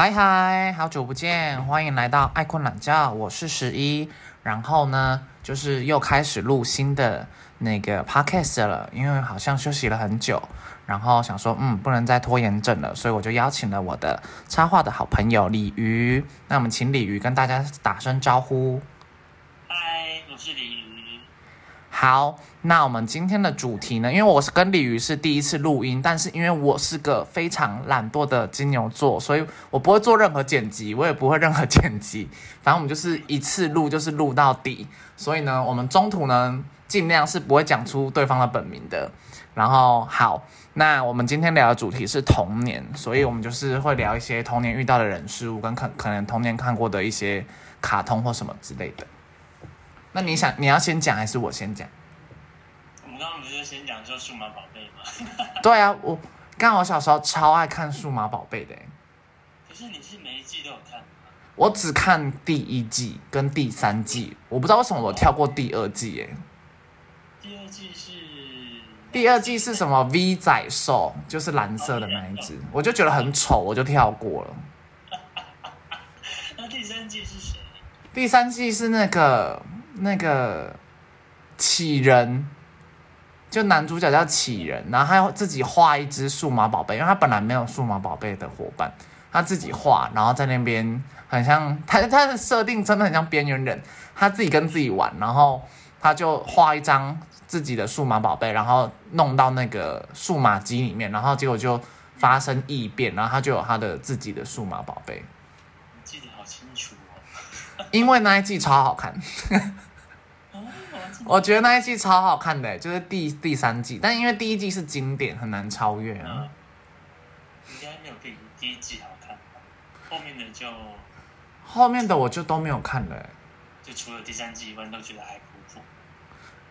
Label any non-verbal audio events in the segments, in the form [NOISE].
嗨嗨，好久不见，欢迎来到爱困懒觉，我是十一。然后呢，就是又开始录新的那个 podcast 了，因为好像休息了很久，然后想说，嗯，不能再拖延症了，所以我就邀请了我的插画的好朋友鲤鱼。那我们请鲤鱼跟大家打声招呼。嗨，我是鲤鱼。好，那我们今天的主题呢？因为我是跟鲤鱼是第一次录音，但是因为我是个非常懒惰的金牛座，所以我不会做任何剪辑，我也不会任何剪辑。[LAUGHS] 反正我们就是一次录就是录到底。所以呢，我们中途呢尽量是不会讲出对方的本名的。然后好，那我们今天聊的主题是童年，所以我们就是会聊一些童年遇到的人事物，跟可可能童年看过的一些卡通或什么之类的。那你想你要先讲还是我先讲？我们刚刚不是先讲说数码宝贝吗？[LAUGHS] 对啊，我刚好小时候超爱看数码宝贝的欸，可是你是每一季都有看吗？我只看第一季跟第三季，我不知道为什么我跳过第二季诶。第二季是第二季是什么 V 仔兽，就是蓝色的那一只，我就觉得很丑，我就跳过了。[LAUGHS] 那第三季是谁？第三季是那个那个启人，就男主角叫启人，然后他要自己画一只数码宝贝，因为他本来没有数码宝贝的伙伴，他自己画，然后在那边很像他他的设定真的很像边缘人，他自己跟自己玩，然后他就画一张自己的数码宝贝，然后弄到那个数码机里面，然后结果就发生异变，然后他就有他的自己的数码宝贝，记得好清楚哦。[LAUGHS] 因为那一季超好看。我觉得那一季超好看的，就是第第三季，但因为第一季是经典，很难超越啊。嗯，应该没有第第一季好看，后面的就后面的我就都没有看了欸。就除了第三季以外，都觉得还不错。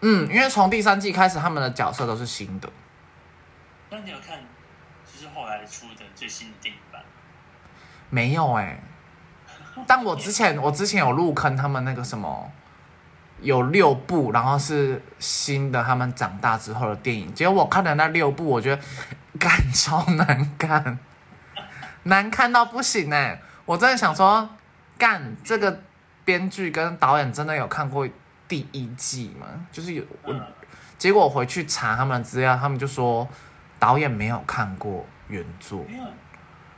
嗯，因为从第三季开始，他们的角色都是新的。那你有看就是后来出的最新的电影版？没有哎、但我之前我之前有入坑他们那个什么，有六部，然后是新的他们长大之后的电影。结果我看的那六部，我觉得干超难看，[LAUGHS] 难看到不行哎、我真的想说，干这个编剧跟导演真的有看过第一季吗？就是有我嗯，结果我回去查他们的资料，他们就说导演没有看过原作，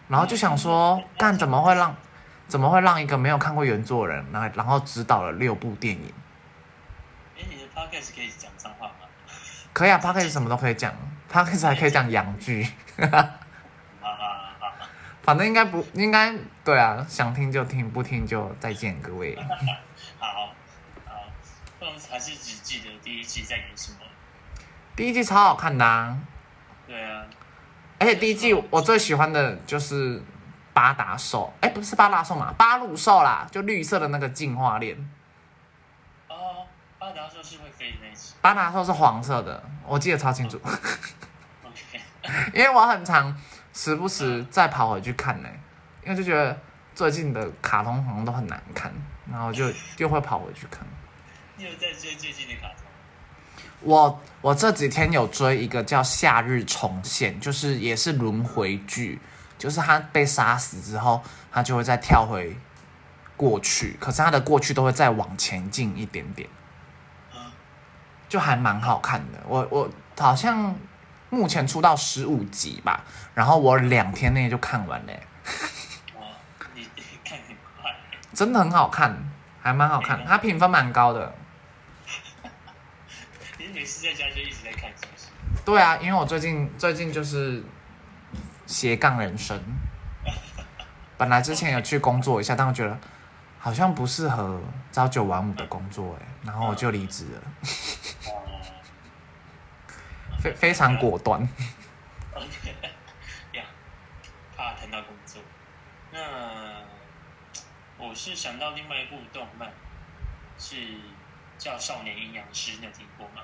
然后就想说，干怎么会让怎么会让一个没有看过原作的人，然后然后指导了六部电影？哎，你的 podcast 可以讲脏话吗？可以啊 p o c a s 什么都可以讲 p o c a s 还可以讲洋剧。[LAUGHS] 反正应该不应该对啊，想听就听，不听就再见各位。[LAUGHS] 好，好，那我们还是只记得第一季在演什么。第一季超好看的啊，对啊，而且第一季我最喜欢的就是八达兽，哎，不是八达兽嘛，八路兽啦，就绿色的那个进化链。哦，巴达兽是会飞的那一只。巴达兽是黄色的，我记得超清楚，[LAUGHS] OK，因为我很常时不时再跑回去看呢、因为就觉得最近的卡通好像都很难看，然后就 [LAUGHS] 又会跑回去看。你有在追最近的卡通？我我这几天有追一个叫《夏日重现》，就是也是轮回剧，就是他被杀死之后，他就会再跳回过去，可是他的过去都会再往前进一点点，啊，就还蛮好看的。我我好像目前出到十五集吧，然后我两天内就看完嘞，哇，你你看很快。真的很好看，还蛮好看，它评分蛮高的。[LAUGHS] 你每次在家就一直在看，是不是？对啊，因为我最近最近就是斜杠人生，[LAUGHS] 本来之前有去工作一下，但我觉得好像不适合朝九晚五的工作哎，然后我就离职了，哦 [LAUGHS] 非非常果断。，OK，呀，怕谈到工作。那我是想到另外一部动漫，是叫《少年阴阳师》，你有听过吗？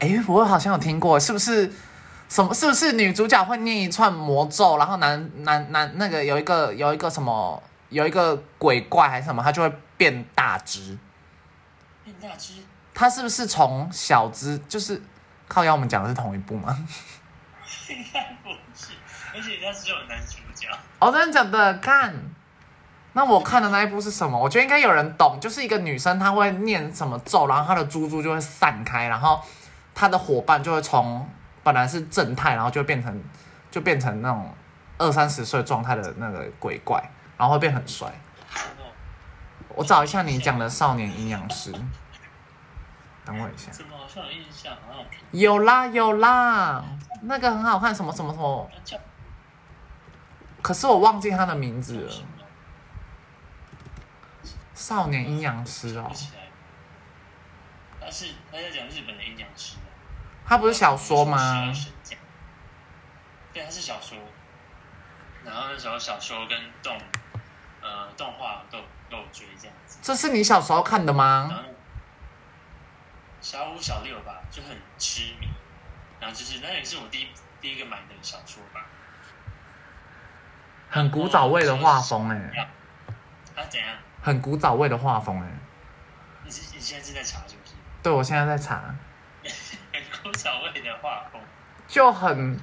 哎，我好像有听过，是不是？什么？是不是女主角会念一串魔咒，然后男男男那个有一个有一个什么有一个鬼怪还是什么，他就会变大只？变大只，他是不是从小只就是靠腰？我们讲的是同一部吗？应该不是，而且它只有男主角。觉。哦，真的假的？看，那我看的那一部是什么？我觉得应该有人懂，就是一个女生她会念什么咒，然后她的珠珠就会散开，然后她的伙伴就会从本来是正太，然后就变成就变成那种二三十岁状态的那个鬼怪，然后会变很帅。我找一下你讲的少年阴阳师，等我一下。怎么好像有印象？好像有啦有啦，那个很好看，什么什么什么，叫可是我忘记他的名字了。少年阴阳师哦。他是他在讲日本的阴阳师啊。他不是小说十吗对，它是小说。然后那时候小说跟动呃动画都有都有追这样子。这是你小时候看的然吗？小五小六吧，就很痴迷。然后就是那也是我第一第一个买的小说吧。很古早味的画风哎，啊怎样？很古早味的画风哎。你是你现在是在查是不是？对，我现在在查，很古早味的画风。就很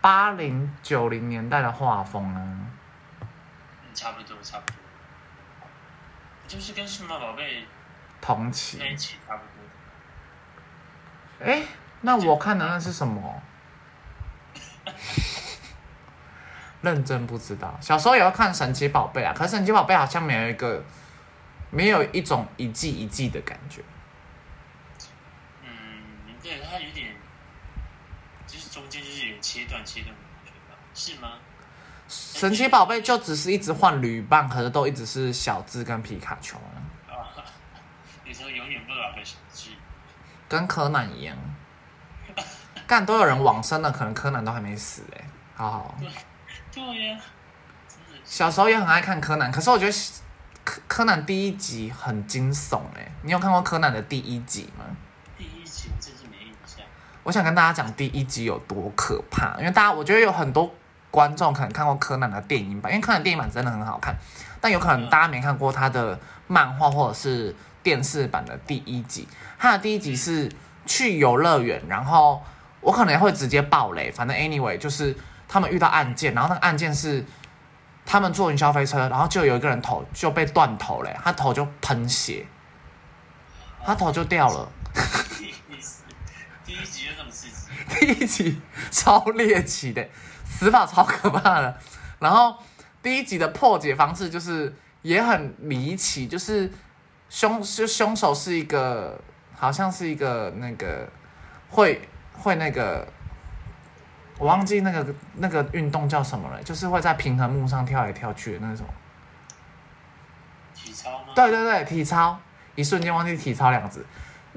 八零九零年代的画风啊。嗯，差不多差不多。就是跟数码宝贝同期那。一期差不多。哎，那我看的那是什么？[LAUGHS] 认真不知道。小时候也要看神奇宝贝啊，可是神奇宝贝好像没有一个，没有一种一季一季的感觉。嗯，对，它有点，就是中间就是有切断切断的感觉吧？是吗？神奇宝贝就只是一直换铝棒，可是都一直是小智跟皮卡丘啊，啊，[LAUGHS] 你说永远不老的小智，跟柯南一样。干都有人往生了，可能柯南都还没死哎、好好。对呀、真的是小时候也很爱看柯南，可是我觉得柯柯南第一集很惊悚哎、你有看过柯南的第一集吗？第一集我真是没印象。我想跟大家讲第一集有多可怕，因为大家我觉得有很多观众可能看过柯南的电影版，因为柯南电影版真的很好看，但有可能大家没看过他的漫画或者是电视版的第一集。他的第一集是去游乐园，然后我可能会直接爆雷，反正 anyway 就是他们遇到案件，然后那个案件是他们坐云霄飞车，然后就有一个人头就被断头嘞，他头就喷血，他头就掉了。[LAUGHS] 第四第一集第一集超猎奇的，死法超可怕的。然后第一集的破解方式就是也很离奇，就是凶就凶手是一个好像是一个那个会会那个我忘记那个那个运动叫什么了，就是会在平衡木上跳来跳去的那种。体操吗？对对对，体操，一瞬间忘记体操两个字。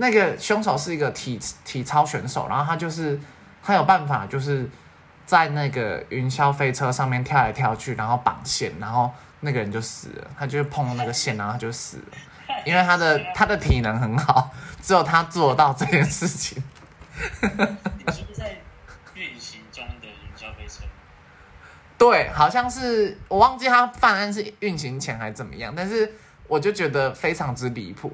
那个凶手是一个体体操选手，然后他就是他有办法，就是在那个云霄飞车上面跳来跳去，然后绑线，然后那个人就死了，他就碰到那个线，然后他就死了，因为他的他的体能很好，只有他做到这件事情。你是不是在运行中的云霄飞车？对，好像是我忘记他犯案是运行前还是怎么样，但是我就觉得非常之离谱。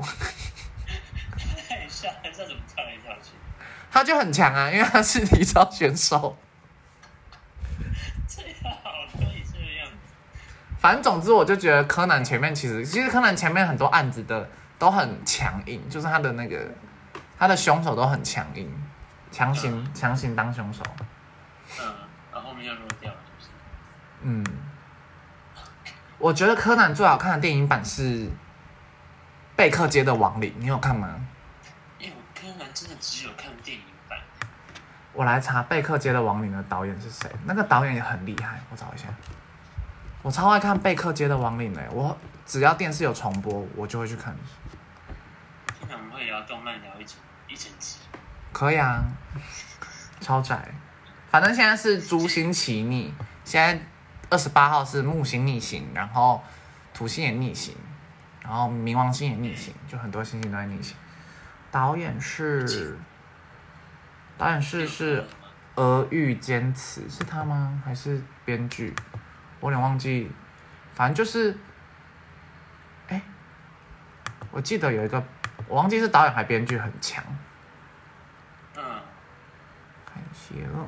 太吓，这怎么跳来跳去？他就很强啊，因为他是体操选手。[LAUGHS] 最好可以这样子。反正总之，我就觉得柯南前面其实，其实柯南前面很多案子的都很强硬，就是他的那个他的凶手都很强硬，强行强行当凶手。嗯，然后后面就落掉了，是不是？嗯，我觉得柯南最好看的电影版是《贝克街的亡灵》，你有看吗？因为我柯南真的只有看电影版，我来查《贝克街的亡灵》的导演是谁，那个导演也很厉害，我找一下。我超爱看《贝克街的亡灵》的，我只要电视有重播，我就会去看。那我们会聊动漫聊一整一整集。可以啊，超窄。反正现在是朱星奇逆，现在二十八号是木星逆行，然后土星也逆行，然后冥王星也逆行，就很多星星都在逆行。导演是导演是是俄玉坚持，是他吗？还是编剧？我有点忘记，反正就是，哎，我记得有一个，我忘记是导演还编剧很强。嗯，看一下哦。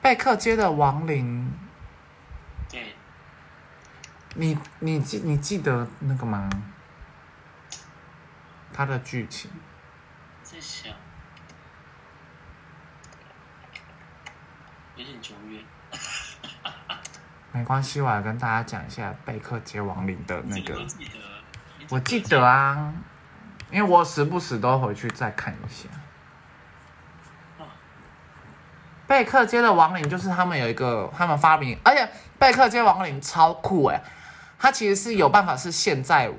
贝克街的亡灵，对，你你记你记得那个吗？他的剧情在想，有点久远。没关系，我来跟大家讲一下贝克街亡灵的那个我。记得，我记得啊，因为我时不时都回去再看一下。贝克街的亡灵就是他们有一个，他们发明，而且贝克街亡灵超酷哎，它其实是有办法是现在，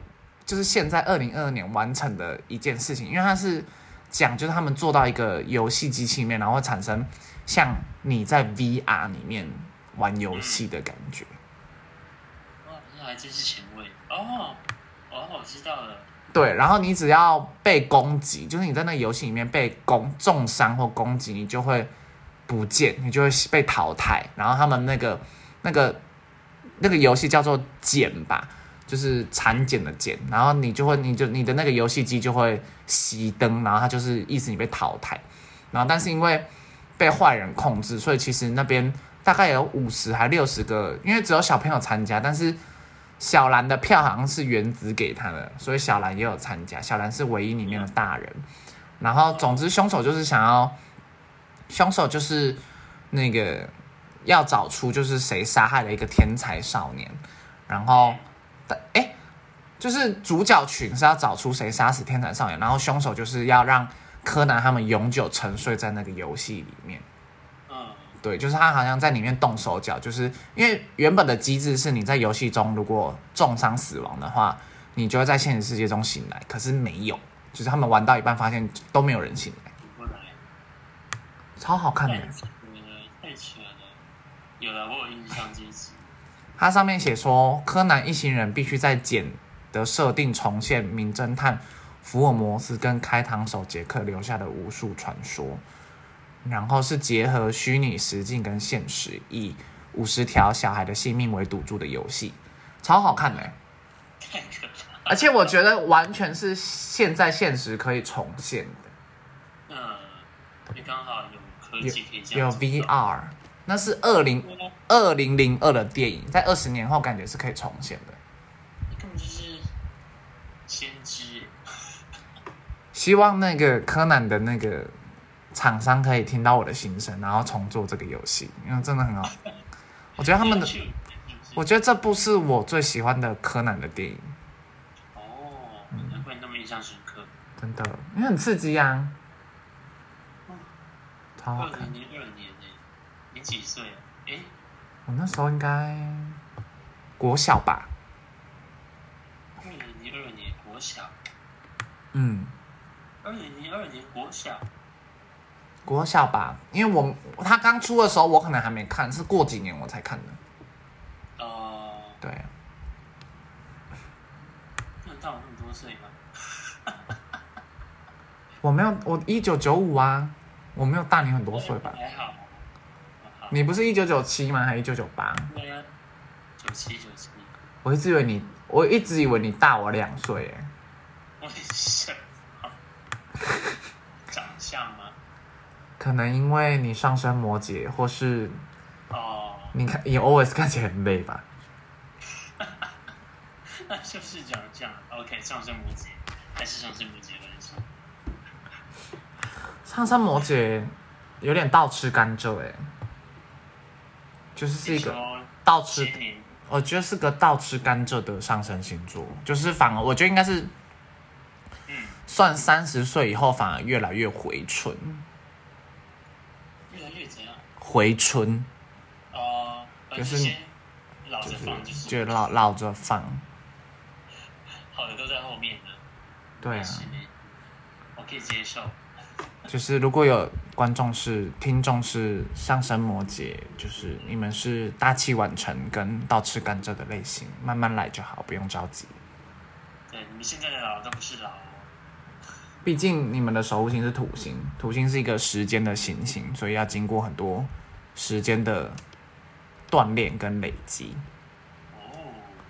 就是现在二零二二年完成的一件事情，因为它是讲就是他们做到一个游戏机器里面，然后会产生像你在 VR 里面玩游戏的感觉。哇，这还真是前卫哦。哦，我知道了。对，然后你只要被攻击，就是你在那个游戏里面被攻重伤或攻击，你就会不见，你就会被淘汰。然后他们那个那个那个游戏叫做减吧，就是产检的检，然后你就会你就你的那个游戏机就会熄灯，然后它就是意思你被淘汰。然后但是因为被坏人控制，所以其实那边大概有五十还六十个，因为只有小朋友参加，但是。小兰的票好像是原子给他的，所以小兰也有参加。小兰是唯一里面的大人。然后，总之，凶手就是想要，凶手就是那个要找出就是谁杀害了一个天才少年。然后，哎，就是主角群是要找出谁杀死天才少年，然后凶手就是要让柯南他们永久沉睡在那个游戏里面。嗯对，就是他好像在里面动手脚，就是因为原本的机制是你在游戏中如果重伤死亡的话，你就会在现实世界中醒来。可是没有，就是他们玩到一半发现都没有人醒来。超好看的，太扯了，有了，我有印象这一集。它上面写说，柯南一行人必须在简的设定重现名侦探福尔摩斯跟开膛手杰克留下的无数传说。然后是结合虚拟实境跟现实，以五十条小孩的性命为赌注的游戏，超好看的。[LAUGHS] 而且我觉得完全是现在现实可以重现的。嗯，你刚好有科技可以有 VR，那是二零二零零二的电影，在二十年后感觉是可以重现的。根本就是先知。希望那个柯南的那个。厂商可以听到我的心声，然后重做这个游戏，因为真的很好。我觉得他们的，我觉得这部是我最喜欢的柯南的电影。哦，难怪那么印象深刻。真的，因为很刺激啊。超好看。你几岁啊？哎，我那时候应该国小吧。二零零二年国小。嗯。二零零二年国小。国小吧，因为我他刚出的时候，我可能还没看，是过几年我才看的。哦。对。那大我那么多岁吗？[LAUGHS] 我没有，我一九九五啊，我没有大你很多岁吧？还好。你不是一九九七吗？还是一九九八？对啊，九七九七。我一直以为你，我一直以为你大我两岁哎。为什么？[LAUGHS] 长相吗？可能因为你上升摩羯，或是哦，你看你 always 看起来很累吧？[LAUGHS] 那就是讲这样，OK，上升摩羯还是上升摩羯的人生。上升摩羯有点倒吃甘蔗哎，就是是一个倒吃，我觉得是个倒吃甘蔗的上升星座，就是反而我觉得应该是，算三十岁以后反而越来越回春。回春，哦，就是老着放，就是就老老着放，好的都在后面呢。对啊，我可以接受。就是如果有观众是听众是上升摩羯，就是你们是大器晚成跟倒吃甘蔗的类型，慢慢来就好，不用着急。对，你们现在的老都不是老。毕竟你们的守护星是土星，土星是一个时间的行星，所以要经过很多。时间的锻炼跟累积。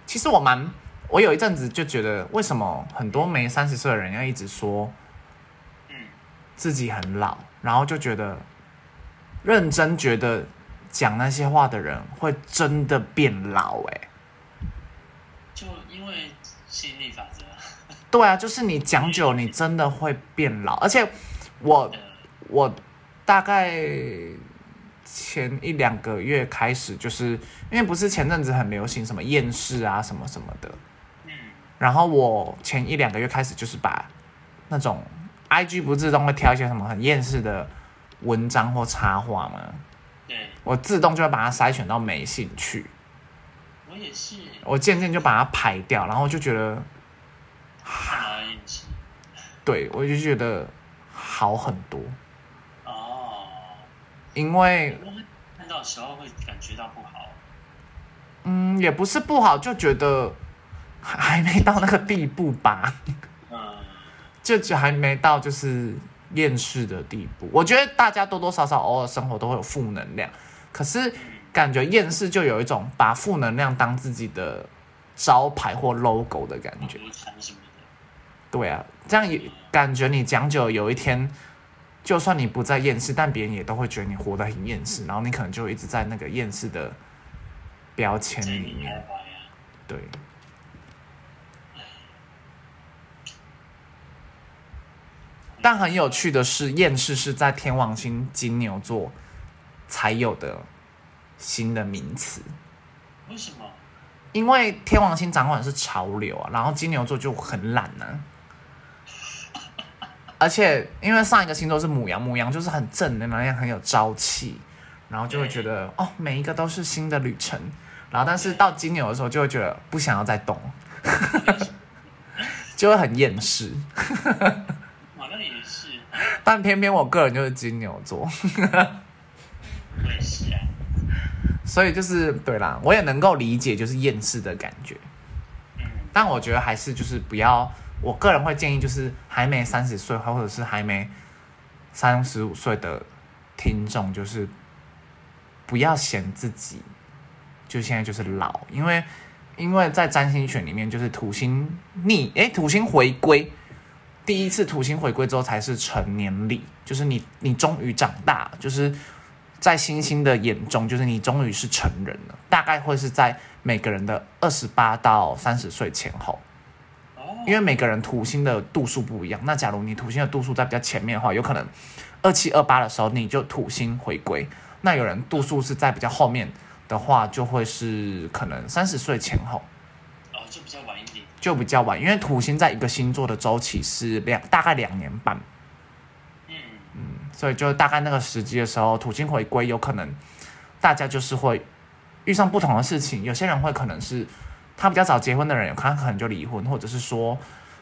其实我蛮，我有一阵子就觉得，为什么很多没三十岁的人要一直说，自己很老，然后就觉得认真觉得讲那些话的人会真的变老哎、就因为吸引力法则，对啊，就是你讲久，你真的会变老。而且我呃，我大概前一两个月开始，就是因为不是前阵子很流行什么厌世啊什么什么的，嗯，然后我前一两个月开始就是把那种 IG 不自动会挑一些什么很厌世的文章或插画吗，对。我自动就会把它筛选到没兴趣，我也是。我渐渐就把它排掉，然后就觉得，看到运气对我就觉得好很多，哦，因为看到的时候会感觉到不好，嗯也不是不好，就觉得还还没到那个地步吧，嗯，就就还没到就是厌世的地步。我觉得大家多多少少偶尔生活都会有负能量，可是感觉厌世就有一种把负能量当自己的招牌或 logo 的感觉。对啊，这样也感觉你讲久，有一天就算你不再厌世，但别人也都会觉得你活得很厌世，然后你可能就一直在那个厌世的标签里里面。对。但很有趣的是，厌世是在天王星金牛座才有的新的名词，为什么？因为天王星掌管是潮流啊，然后金牛座就很懒呢、而且因为上一个星座是母羊，母羊就是很正能量，很有朝气，然后就会觉得哦，每一个都是新的旅程。然后但是到金牛的时候，就会觉得不想要再动，[LAUGHS] 就会很厌世。[LAUGHS] 但偏偏我个人就是金牛座，[LAUGHS] 我也是啊，所以就是对啦，我也能够理解就是厌世的感觉。嗯，但我觉得还是就是不要，我个人会建议就是还没三十岁或者是还没三十五岁的听众，就是不要嫌自己就现在就是老，因为因为在占星学里面就是土星逆，诶，土星回归，第一次土星回归之后才是成年礼，就是你你终于长大，就是在星星的眼中，就是你终于是成人了，大概会是在每个人的二十八到三十岁前后。因为每个人土星的度数不一样。那假如你土星的度数在比较前面的话，有可能二七二八的时候你就土星回归。那有人度数是在比较后面的话，就会是可能三十岁前后，就比较晚，因为土星在一个星座的周期是两大概两年半，嗯，所以就大概那个时机的时候，土星回归有可能大家就是会遇上不同的事情。有些人会可能是他比较早结婚的人，有可能可能就离婚，或者是说，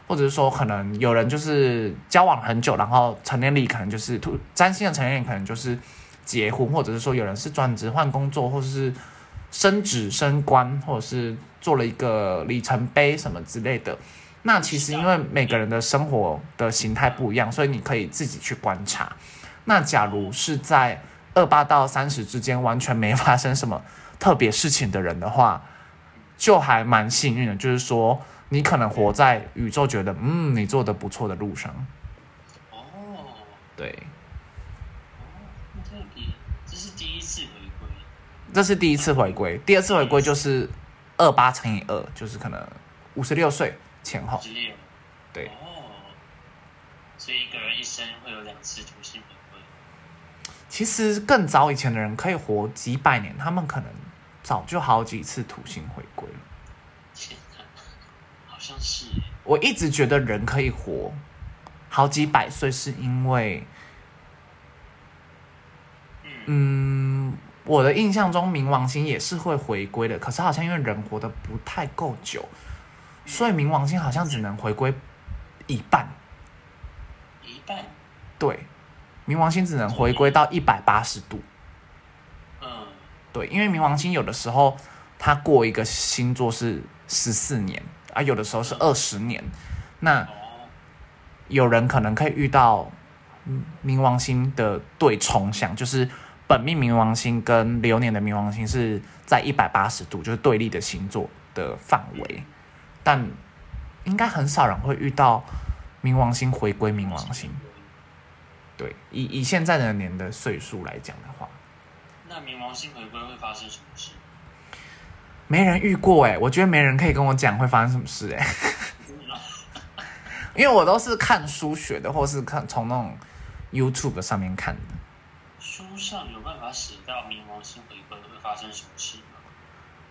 或者是说可能有人就是交往很久，然后成年礼可能就是土占星的成年礼可能就是结婚，或者是说有人是转职换工作，或者是升职升官，或者是做了一个里程碑什么之类的。那其实因为每个人的生活的形态不一样，所以你可以自己去观察。那假如是在二八到三十之间完全没发生什么特别事情的人的话，就还蛮幸运的。就是说，你可能活在宇宙觉得嗯你做的不错的路上。哦，对，哦，那特别，这是第一次回归，这是第一次回归，第二次回归就是二八乘以二，就是可能五十六岁前后。对，哦，所以一个人一生会有两次土星回。归，其实更早以前的人可以活几百年，他们可能早就好几次土星回归。了。天哪，好像是，我一直觉得人可以活好几百岁，是因为，嗯，我的印象中冥王星也是会回归的，可是好像因为人活得不太够久，所以冥王星好像只能回归一半。一半，对，冥王星只能回归到一百八十度。嗯，对，因为冥王星有的时候它过一个星座是十四年啊，有的时候是二十年。那哦，有人可能可以遇到嗯冥王星的对冲相，就是本命冥王星跟流年的冥王星是在一百八十度，就是对立的星座的范围，但应该很少人会遇到冥王星回归冥王星。对，以以现在的年的岁数来讲的话，那冥王星回归会发生什么事？没人遇过哎，我觉得没人可以跟我讲会发生什么事哎，[LAUGHS] 因为我都是看书学的，或是看从那种 YouTube 上面看的。书上有办法写到冥王星回归会发生什么事吗？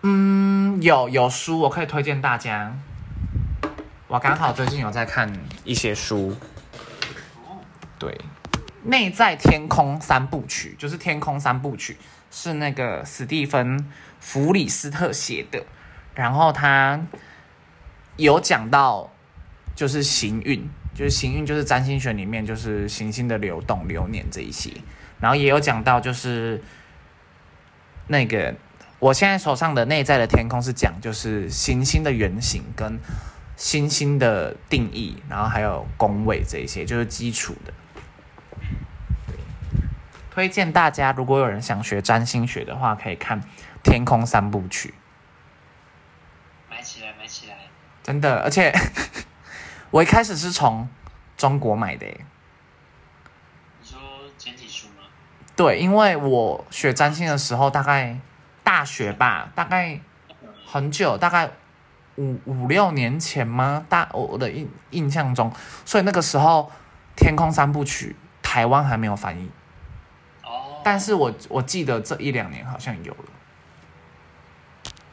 嗯，有有书我可以推荐大家。我刚好最近有在看一些书，哦，对，《内在天空三部曲》就是《天空三部曲》，是那个史蒂芬·弗里斯特写的。然后他有讲到，就是行运，就是行运，就是占星学里面就是行星的流动、流年这一些。然后也有讲到，就是那个我现在手上的内在的天空是讲，就是行星的原型跟星星的定义，然后还有宫位这一些，就是基础的。对，推荐大家，如果有人想学占星学的话，可以看《天空三部曲》，买起来，买起来！真的。而且 [LAUGHS] 我一开始是从中国买的耶，你说简体书吗？对，因为我学占星的时候，大概大学吧，大概很久，大概五五六年前吗？大我我的印印象中，所以那个时候《天空三部曲》台湾还没有翻译，哦，但是我我记得这一两年好像有了。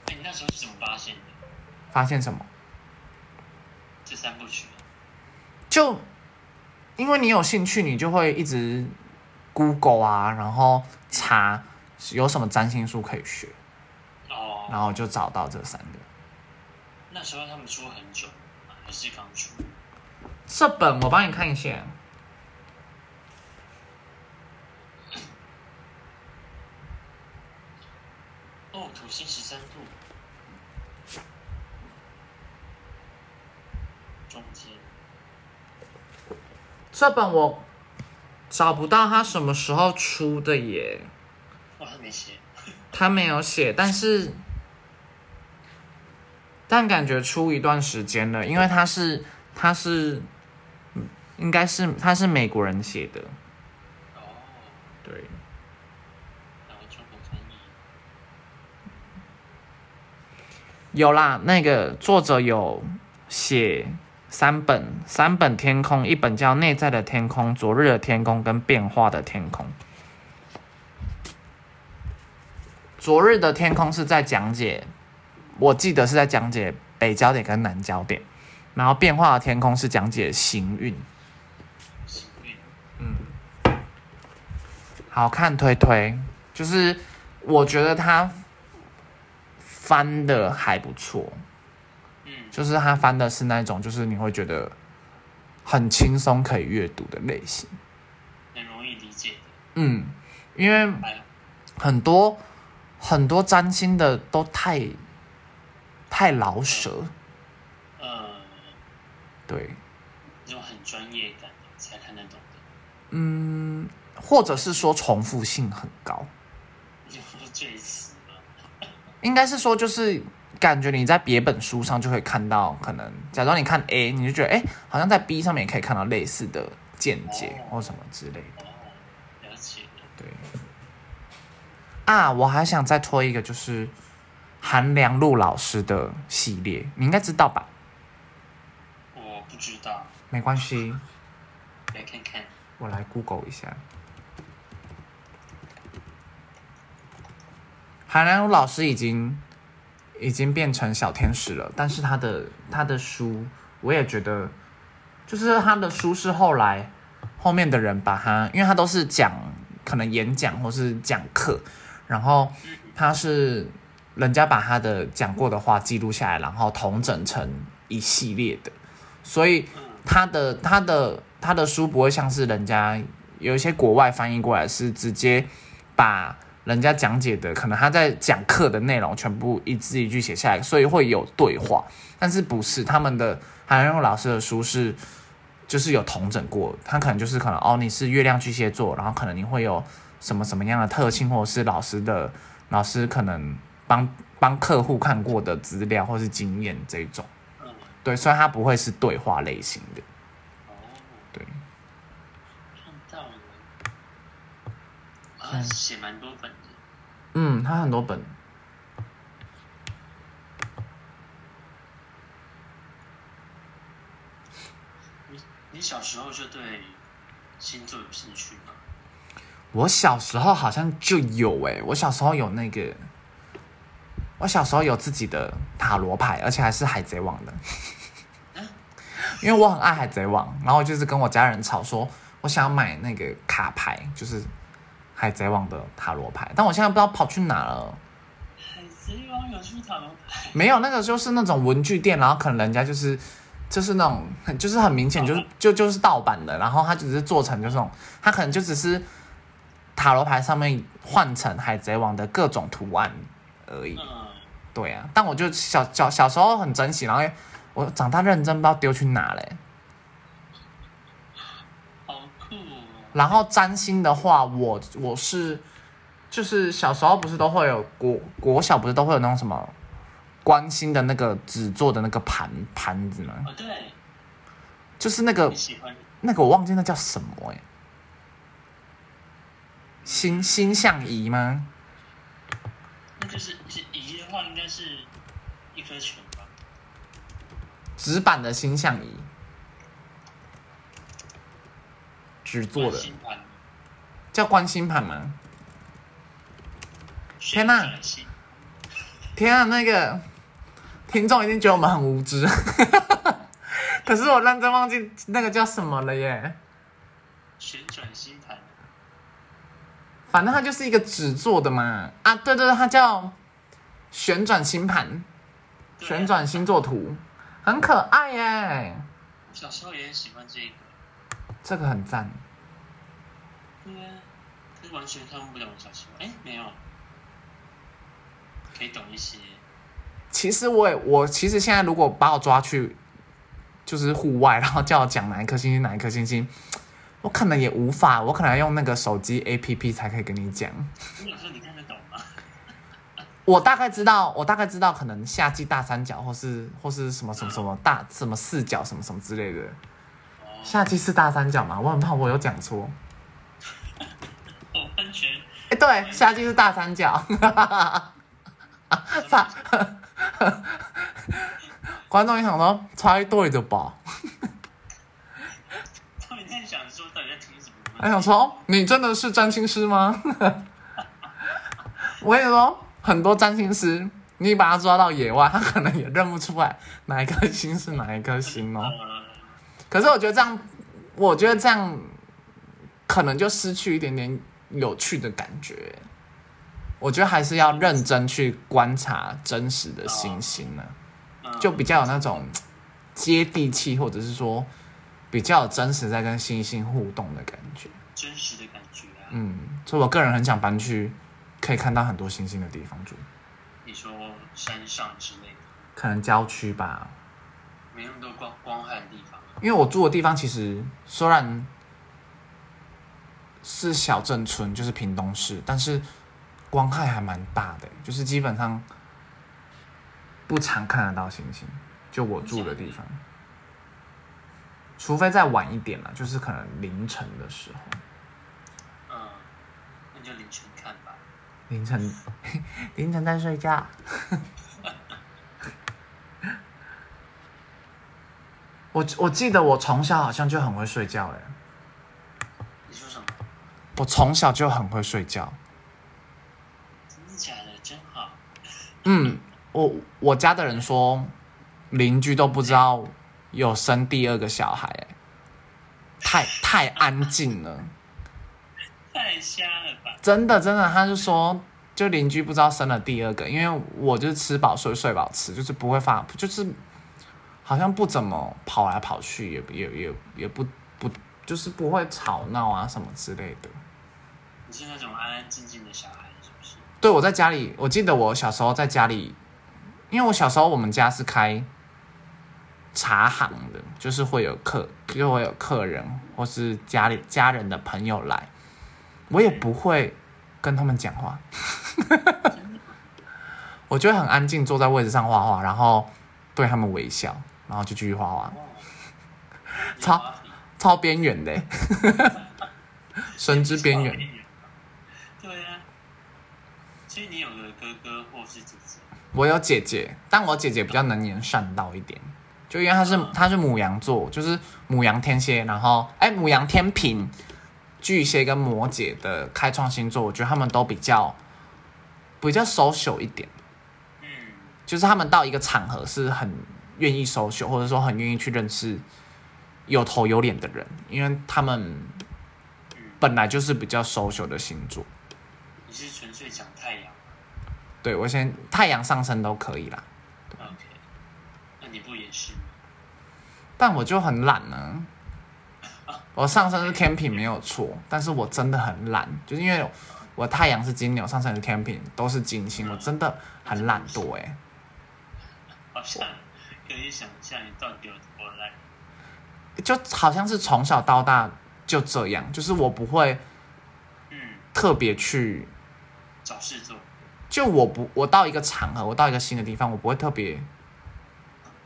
哎，你那时候是怎么发现的？发现什么？这三部曲？就因为你有兴趣，你就会一直 Google 啊，然后查有什么占星术可以学，哦，然后就找到这三个。那时候他们出很久吗，还是刚出？这本我帮你看一下。哦，土星十三度，中间这本我找不到他什么时候出的耶，哇，他没写。他没有写，但是但感觉出一段时间了，因为他是他是嗯应该是他是美国人写的，哦，对。有啦，那个作者有写三本，三本天空，一本叫《内在的天空》，《昨日的天空》跟《变化的天空》。昨日的天空是在讲解，我记得是在讲解北焦点跟南焦点，然后变化的天空是讲解行运。行运，好看推推，就是我觉得他翻的还不错，嗯，就是他翻的是那种，就是你会觉得很轻松可以阅读的类型。很容易理解的。嗯，因为哎，很多很多占星的都太太老舍，呃，对，那种很专业感才看得懂的。嗯，或者是说重复性很高，[LAUGHS] 你说这一次吗？应该是说就是感觉你在别本书上就会看到，可能假装你看 A，你就觉得哎，好像在 B 上面也可以看到类似的见解或什么之类的。哦，了解。对。啊，我还想再推一个，就是韩良露老师的系列，你应该知道吧？我不知道，没关系，来看看。我来 Google 一下。韩良露老师已经已经变成小天使了，但是他的他的书，我也觉得，就是他的书是后来后面的人把他，因为他都是讲可能演讲或是讲课，然后他是人家把他的讲过的话记录下来，然后统整成一系列的，所以他的他的他的书不会像是人家有一些国外翻译过来是直接把人家讲解的，可能他在讲课的内容全部一字一句写下来，所以会有对话，但是不是他们的韩荣老师的书是就是有统整过，他可能就是可能哦你是月亮巨蟹座，然后可能你会有什么什么样的特性，或者是老师的老师可能帮帮客户看过的资料或是经验这种。对，所以它不会是对话类型的。哦，对，写蛮多本的。嗯，他很多本。你你小时候就对星座有兴趣吗？我小时候好像就有诶、我小时候有那个，我小时候有自己的塔罗牌，而且还是海贼王的。因为我很爱海贼王，然后就是跟我家人吵说，我想要买那个卡牌，就是海贼王的塔罗牌，但我现在不知道跑去哪了。海贼王有出塔罗牌？没有，那个就是那种文具店，然后可能人家就是就是那种很就是很明显就是就就是盗版的，然后它只是做成就是那种，它可能就只是塔罗牌上面换成海贼王的各种图案而已。嗯，对啊，但我就小小小时候很珍惜，然后我长大认真不知道丢去哪嘞。好酷哦！然后占星的话，我我是就是小时候不是都会有国国小不是都会有那种什么观星的那个纸做的那个盘盘子吗？哦，对，就是那个那个我忘记那叫什么哎、星星象仪吗？那就是是仪的话，应该是一颗球吧？纸板的星象仪，纸做的。叫观星盘吗？天哪。天啊，那个听众一定觉得我们很无知，[LAUGHS] 可是我认真忘记那个叫什么了耶。旋转星盘，反正它就是一个纸做的嘛。啊，对对对，它叫旋转星盘，啊。旋转星座图，很可爱耶。小时候也很喜欢这个，这个很赞。对啊，完全看不懂小时候，哎，没有，可以懂一些，其实我也我其实现在如果把我抓去就是户外，然后叫我讲哪一颗星星哪一颗星星，我可能也无法，我可能要用那个手机 A P P 才可以跟你讲。你有时候你看得懂吗？[LAUGHS] 我大概知道，我大概知道，可能夏季大三角，或是或是什么什么什么大什么四角什么什么之类的。哦，夏季是大三角吗？我很怕我有讲错。我完全哎、对，夏季是大三角。[LAUGHS] 差，[LAUGHS] 观众也想说猜对的吧？他们在想说到底在听什么？还想说你真的是占星师吗？[LAUGHS] 我跟你说，很多占星师，你把他抓到野外，他可能也认不出来哪一颗星是哪一颗星哦。呃，可是我觉得这样，我觉得这样可能就失去一点点有趣的感觉。我觉得还是要认真去观察真实的星星呢、嗯就比较有那种接地气，或者是说比较有真实在跟星星互动的感觉。真实的感觉啊。嗯，所以我个人很想搬去可以看到很多星星的地方住，你说山上之类的，可能郊区吧。没那么多光光害的地方。因为我住的地方其实虽然是小镇村，就是屏东市，但是光害还蛮大的，就是基本上不常看得到星星。就我住的地方，除非再晚一点了，就是可能凌晨的时候，嗯，那就凌晨看吧。凌晨 [LAUGHS] 凌晨在睡觉。我我记得我从小好像就很会睡觉哎。你说什么？我从小就很会睡觉。真的假的？真好。嗯，我我家的人说，邻居都不知道有生第二个小孩，哎，太太安静了，[LAUGHS] 太瞎了吧？真的真的，他就说，就邻居不知道生了第二个，因为我就是吃饱睡，睡饱吃，就是不会发，就是好像不怎么跑来跑去，也也也也不不，就是不会吵闹啊什么之类的。你是那种安安静静的小孩，是不是？对，我在家里，我记得我小时候在家里，因为我小时候我们家是开茶行的，就是会有客，就会有客人或是家里家人的朋友来，我也不会跟他们讲话，[LAUGHS] 我就会很安静坐在位置上画画，然后对他们微笑，然后就继续画画，超超边缘的，[LAUGHS] 神之边缘。。对啊，其实你有个哥哥或是姐姐，我有姐姐，但我姐姐比较能言善道一点，就因为她是她是母羊座，就是母羊天蝎，然后哎母羊天平、巨蟹跟摩羯的开创星座，我觉得他们都比较比较 social 一点，嗯，就是他们到一个场合是很愿意 social，或者说很愿意去认识有头有脸的人，因为他们本来就是比较 social 的星座。你是纯粹讲太阳对我先太阳上升都可以啦，，OK，那你不也是吗？但我就很懒呢。我上升是天平没有错，但是我真的很懒，就是因为我太阳是金牛，上升是天平，都是金星，我真的很懒惰哎。好像可以想象你到底有多懒。就好像是从小到大就这样，就是我不会嗯，特别去，找事做。就我不我到一个场合，我到一个新的地方，我不会特别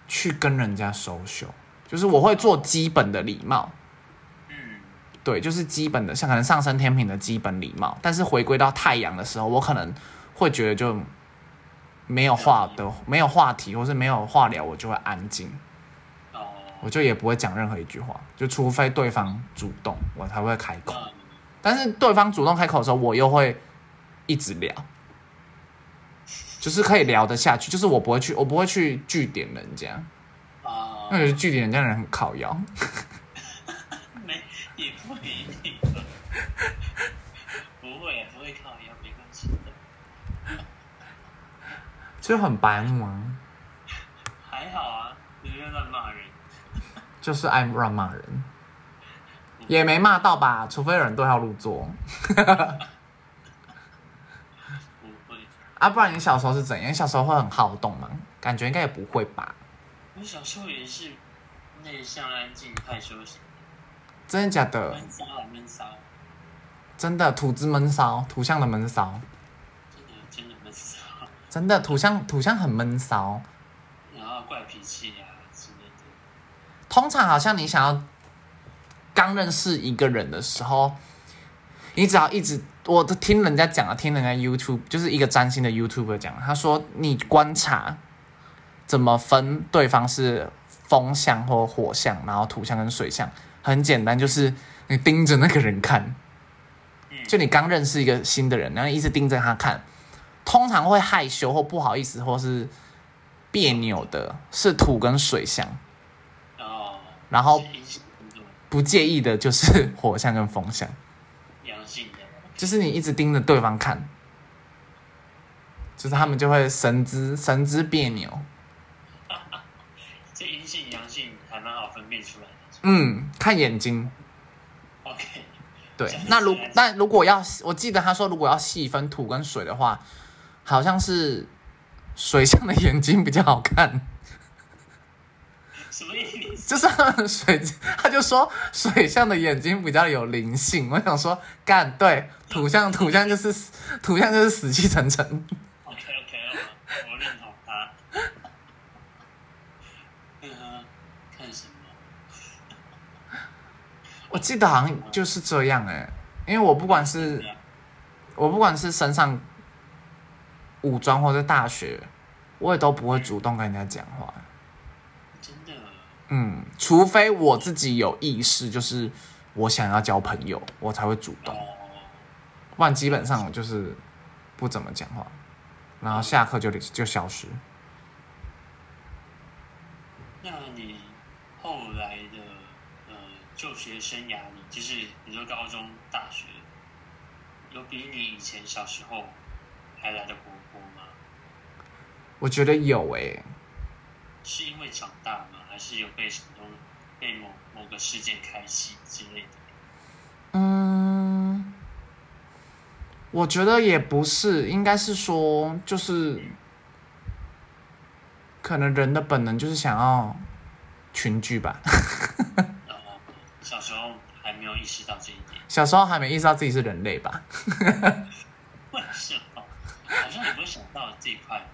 去跟人家 social，就是我会做基本的礼貌，嗯，对，就是基本的，像可能上升天平的基本礼貌。但是回归到太阳的时候，我可能会觉得就没有话的，没有话题，或是没有话聊，我就会安静，哦，我就也不会讲任何一句话，就除非对方主动，我才会开口。嗯，但是对方主动开口的时候，我又会一直聊，就是可以聊得下去，就是我不会去，我不会去据点人家，啊因为据点人家的人很靠腰。[LAUGHS] 没也不一定，不会不会靠腰，没关系的，就很白目啊，还好啊，你别乱骂人。就是爱乱骂人，也没骂到吧？除非有人对号入座不会，啊，不然你小时候是怎样？你小时候会很好动吗？感觉应该也不会吧？我小时候也是内向、安静、害羞型，真的假的？闷骚啊闷骚，真的土之闷骚，土象的闷骚，真的真的闷骚，真的土象土象很闷骚。然后怪脾气啊之类的。通常好像你想要刚认识一个人的时候，你只要一直，我都听人家讲啊，听人家 YouTube 就是一个占星的 YouTuber 讲，他说你观察怎么分对方是风象或火象，然后土象跟水象，很简单，就是你盯着那个人看，就你刚认识一个新的人，然后一直盯着他看，通常会害羞或不好意思或是别扭的，是土跟水象。哦，然后不介意的就是火象跟风象，阳性的，就是你一直盯着对方看，就是他们就会神之神之别扭。[LAUGHS] 这阴性阳性还蛮好分辨出来的。嗯，看眼睛。OK，对，[LAUGHS] 那如那如果要，我记得他说如果要细分土跟水的话，好像是水象的眼睛比较好看，什么意思？就是他水，他就说水象的眼睛比较有灵性。我想说，干对，土象土象就是土象就是死气沉沉。OK OK，我认同他。嗯，看什么？我记得好像就是这样哎、因为我不管是我不管是身上武装或者大学，我也都不会主动跟人家讲话。真的，嗯，除非我自己有意识，就是我想要交朋友，我才会主动。哦，不然基本上我就是不怎么讲话，然后下课就就消失。那你后来的呃就学生涯里，就是你说高中、大学，有比你以前小时候还来的活泼吗？我觉得有诶、是因为长大吗？还是有被什么东被某某个事件开启之类的？嗯，我觉得也不是，应该是说就是，可能人的本能就是想要群居吧。小时候还没有意识到这一点，小时候还没意识到自己是人类吧？[LAUGHS] 为什么？好像你不会想到这一块哦。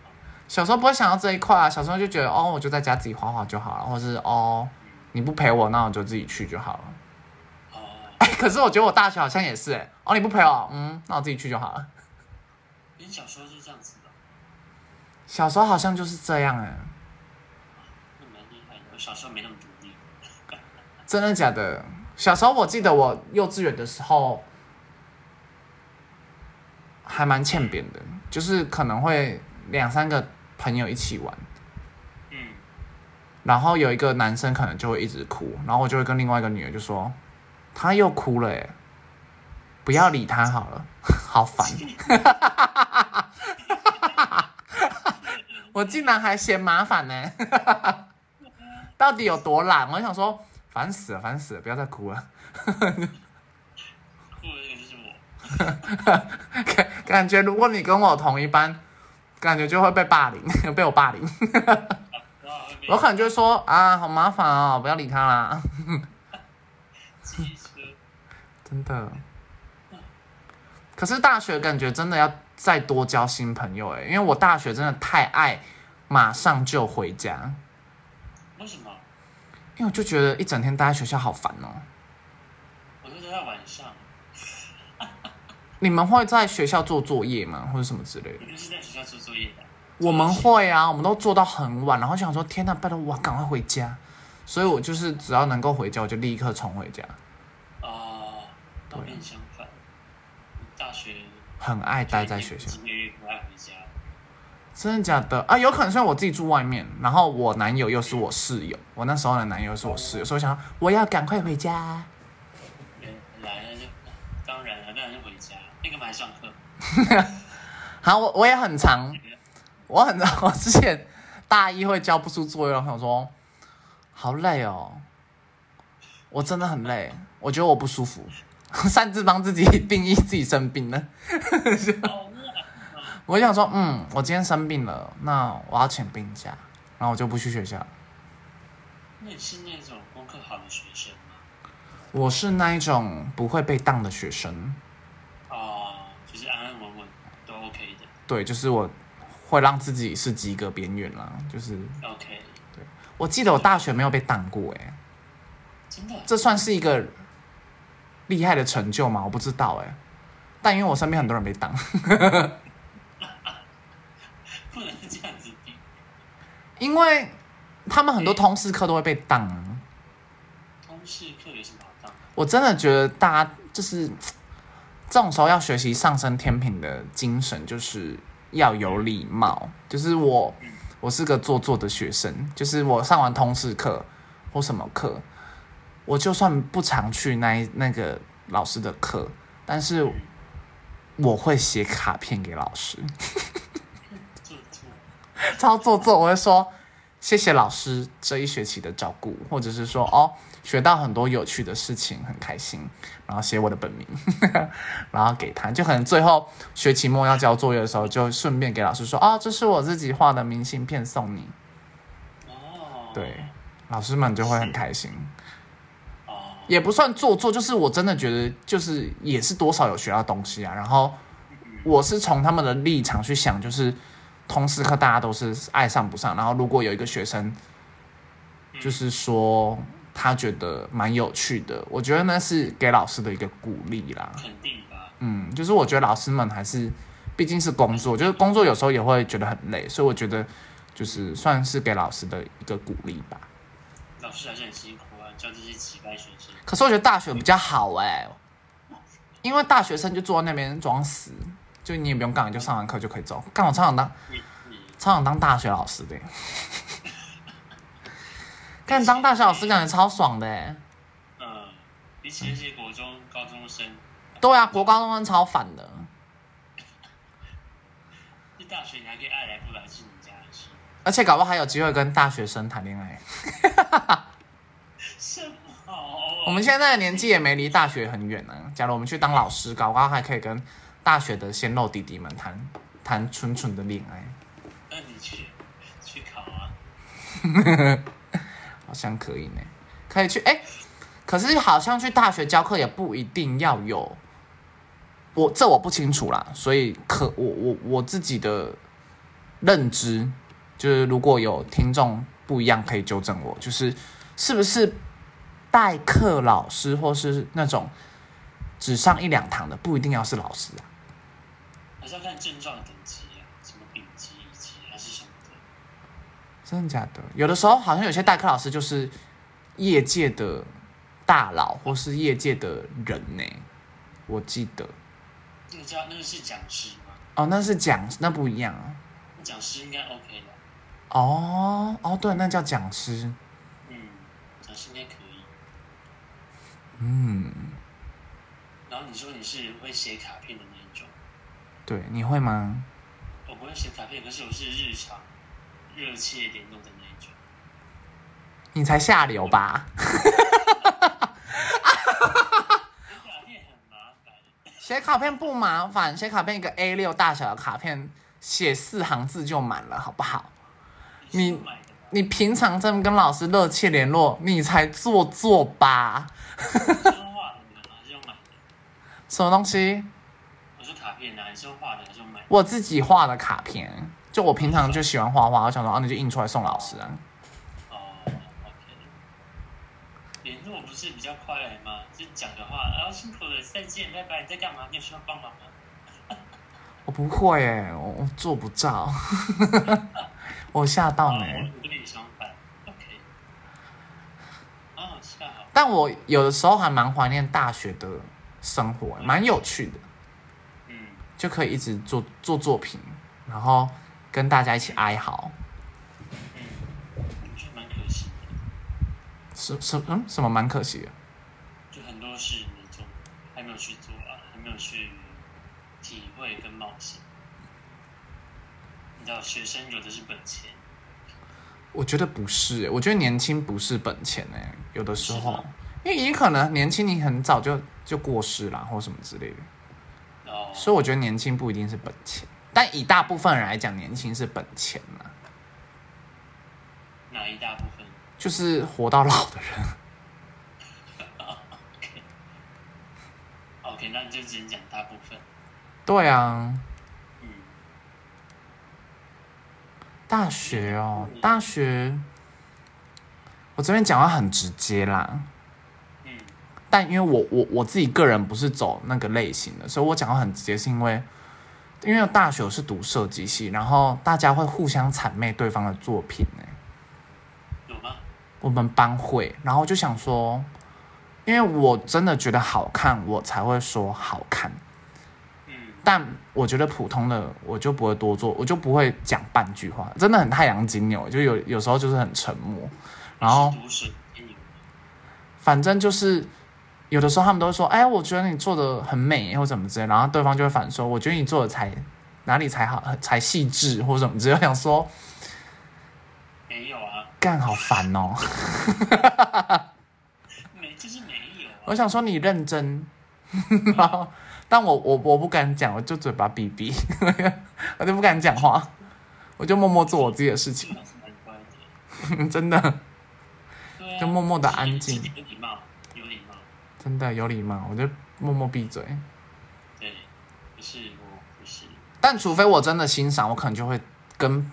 小时候不会想到这一块啊，小时候就觉得哦，我就在家自己画画就好了，或是哦，你不陪我，那我就自己去就好了。哦，哎，[LAUGHS] 可是我觉得我大学好像也是哎，哦，你不陪我，嗯，那我自己去就好了。诶你小时候是这样子的，小时候好像就是这样哎、那蛮厉害的。我小时候没那么独立。[LAUGHS] 真的假的？小时候我记得我幼稚园的时候还蛮欠扁的，就是可能会两三个朋友一起玩，嗯，然后有一个男生可能就会一直哭，然后我就会跟另外一个女的就说，他又哭了哎，不要理他好了，[LAUGHS] 好烦。[LAUGHS] 我竟然还嫌麻烦呢，[LAUGHS] 到底有多懒？我想说，烦死了，烦死了，不要再哭了。哭的那个就是我。感感觉如果你跟我同一班，感觉就会被霸凌，[LAUGHS] 被我霸凌。[LAUGHS] 我可能就会说啊，好麻烦哦，不要理他啦。真的。可是大学感觉真的要再多交新朋友哎，因为我大学真的太爱马上就回家，为什么？因为我就觉得一整天待在学校好烦哦。我都在晚上。你们会在学校做作业吗，或者什么之类的？你们是在学校做作业的？我们会啊，我们都做到很晚，然后想说天呐，拜托我赶快回家，所以我就是只要能够回家，我就立刻冲回家，哦，跟我跟你相反。大学很爱待在学校。几个月不爱回家。真的假的啊？有可能是我自己住外面，然后我男友又是我室友，我那时候的男友是我室友，所以我想我要赶快回家。来了就，当然了，当然就回家。那干嘛还上课？[LAUGHS] 好，我我也很长，[LAUGHS] 我很长，我之前大一会交不出作业，然后想说好累哦，我真的很累，我觉得我不舒服，擅自帮自己定义自己生病了。哦，[LAUGHS] 我想说，嗯，我今天生病了，那我要请病假，然后我就不去学校。那你是那种功课好的学生吗？我是那一种不会被当的学生，哦，就是安安稳稳都 OK 的。对，就是我会让自己是及格边缘啦。就是 OK，我记得我大学没有被挡过、欸，真的。这算是一个厉害的成就吗？我不知道、欸，但因为我身边很多人被挡，[LAUGHS] 不能这样子比。因为他们很多通识课都会被挡啊。通识课有什么好挡？我真的觉得大家就是这种时候要学习上升天平的精神，就是要有礼貌。就是我，我是个做作的学生，就是我上完通识课或什么课，我就算不常去那一那个老师的课，但是我会写卡片给老师。[LAUGHS] 超做作。我会说谢谢老师这一学期的照顾，或者是说哦学到很多有趣的事情，很开心，然后写我的本名，[LAUGHS] 然后给他，就可能最后学期末要交作业的时候，就顺便给老师说哦这是我自己画的明信片送你，哦。对，老师们就会很开心。哦。也不算做作，就是我真的觉得，就是也是多少有学到东西啊。然后我是从他们的立场去想，就是通识课大家都是爱上不上，然后如果有一个学生，就是说他觉得蛮有趣的，我觉得那是给老师的一个鼓励啦。肯定吧。嗯，就是我觉得老师们还是毕竟是工作，就是工作有时候也会觉得很累，所以我觉得就是算是给老师的一个鼓励吧。老师还是很辛苦啊，教这些乞丐学生。可是我觉得大学比较好哎、因为大学生就坐在那边装死，就你也不用干，就上完课就可以走。干我超想当你你超想当大学老师的耶，干当大学老师感觉超爽的哎。嗯，比起那些国中高中生，对啊，国高中生超烦的，去大学你还可以爱来不来是你家的事。而且搞不好还有机会跟大学生谈恋爱。[LAUGHS] 什么？我们现在的年纪也没离大学很远呢、假如我们去当老师，搞不好还可以跟大学的鲜肉弟弟们谈谈纯纯的恋爱。那你去去考啊？[LAUGHS] 好像可以呢，可以去哎、可是好像去大学教课也不一定要有，我这我不清楚啦，所以可我我我自己的认知就是，如果有听众不一样，可以纠正我，就是是不是代课老师或是那种只上一两堂的，不一定要是老师啊？还是要看症状等级啊，什么丙级、乙级还是什么的。真的假的？有的时候好像有些代课老师就是业界的大佬，或是业界的人呢。我记得那个叫那个是讲师吗？哦，那是讲，那不一样啊。讲师应该 OK 的。哦哦，对，那叫讲师。嗯，讲师应该可以。嗯，然后你说你是会写卡片的那一种，对，你会吗？我不会写卡片，可是我是日常热切联络的那一种。你才下流吧？写卡片很麻烦，写卡片不麻烦，写卡片一个 A 六大小的卡片，写四行字就满了，好不好？你？你平常这么跟老师热切联络，你才做作吧？什么东西？我说卡片啊，你是画的还是用买？我自己画的卡片，就我平常就喜欢画画，我想说，啊，那就印出来送老师啊。哦，OK。联络不是比较快来吗？就讲的话，然啊，辛苦了，再见，拜拜。你在干嘛？你有需要帮忙吗？[LAUGHS] 我不会诶，我我做不到，[LAUGHS] 我吓到呢。哦我跟你相反，OK。哦，下好。但我有的时候还蛮怀念大学的生活，蛮有趣的，嗯，就可以一直做做作品，然后跟大家一起哀嚎。我觉得蛮可惜的，什什嗯什么蛮可惜的？就很多事你做，还没有去做啊，还没有去体会跟冒险。你知道，学生有的是本钱，我觉得不是欸，我觉得年轻不是本钱哎，有的时候，因为也可能年轻你很早就就过世啦，或什么之类的，哦，所以我觉得年轻不一定是本钱，但以大部分人来讲，年轻是本钱嘛，哪一大部分？就是活到老的人。[LAUGHS] OK，那你就只能讲大部分。对啊，嗯，大学哦，大学，我这边讲话很直接啦，嗯，但因为我我我自己个人不是走那个类型的，所以我讲话很直接，是因为因为大学是读设计系，然后大家会互相谄媚对方的作品呢。有吗？我们班会，然后就想说，因为我真的觉得好看，我才会说好看。嗯，但我觉得普通的我就不会多做，我就不会讲半句话，真的很太阳金牛，就有有时候就是很沉默。然后反正就是有的时候他们都会说，哎，我觉得你做的很美或怎么之类，然后对方就会反说，我觉得你做的才哪里才好，才细致或什么之类。我想说，没有啊，干好烦哦。[LAUGHS] 没就是没有啊。我想说你认真，然 [LAUGHS] 后但我我我不敢讲，我就嘴巴闭闭，[LAUGHS] 我就不敢讲话，我就默默做我自己的事情，真的。啊，就默默的安静真的有礼貌，我就默默闭嘴。对，不是我不是，但除非我真的欣赏，我可能就会跟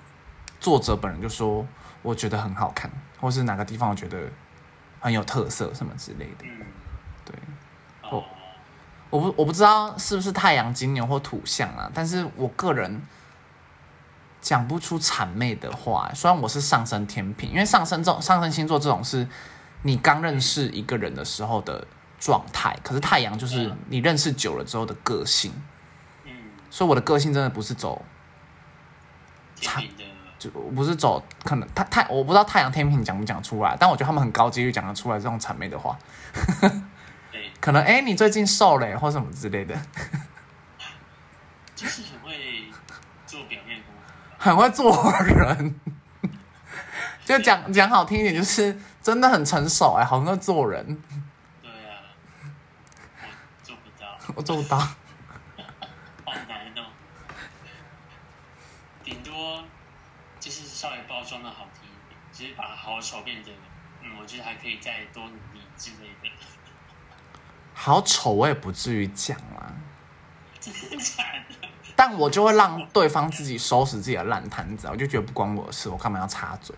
作者本人就说，我觉得很好看，或是哪个地方我觉得很有特色什么之类的。嗯，对，哦，我不我不知道是不是太阳金牛或土象啊，但是我个人讲不出谄媚的话。虽然我是上升天平，因为上升这种上升星座这种是你刚认识一个人的时候的状态，可是太阳就是嗯。你认识久了之后的个性，嗯，所以我的个性真的不是走天平的，就我不是走可能太太我不知道太阳天平讲不讲出来，但我觉得他们很高几率讲得出来这种谄媚的话。[LAUGHS] 可能哎、你最近瘦了耶或什么之类的，就是很会做表面功夫，很会做人。[LAUGHS] 就讲讲好听一点，就是真的很成熟哎，好会做人。对啊，我我做不到，好难哦，顶多就是稍微包装的好听一点，就是把好丑变得，嗯，我觉得还可以再多努力之类的。好丑我也不至于讲啦，真的假的？[LAUGHS] 但我就会让对方自己收拾自己的烂摊子啊，我就觉得不关我的事，我干嘛要插嘴？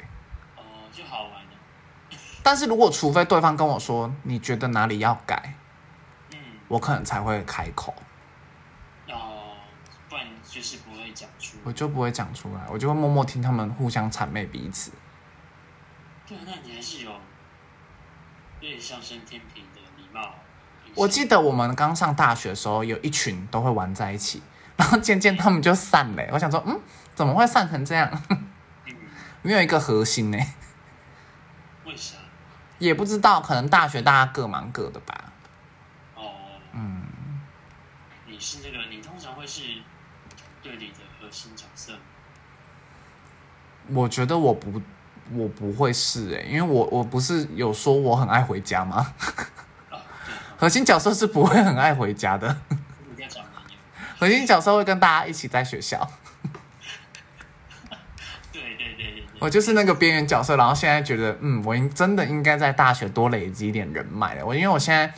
哦，就好玩的。但是如果除非对方跟我说你觉得哪里要改，嗯，我可能才会开口。哦，不然就是不会讲出。我就不会讲出来，我就会默默听他们互相谄媚彼此。对啊，那你还是有有点上升天平的礼貌。我记得我们刚上大学的时候，有一群都会玩在一起，[LAUGHS] 然后渐渐他们就散了。我想说，嗯，怎么会散成这样？嗯，没有一个核心呢，为啥？也不知道，可能大学大家各忙各的吧。哦，嗯，你是那个，你通常会是队里的核心角色？我觉得我不，我不会是哎，因为我我不是有说我很爱回家吗？核心角色是不会很爱回家的。核心角色会跟大家一起在学校。对对对对对。我就是那个边缘角色，然后现在觉得，嗯，我应真的应该在大学多累积一点人脉了。我因为我现在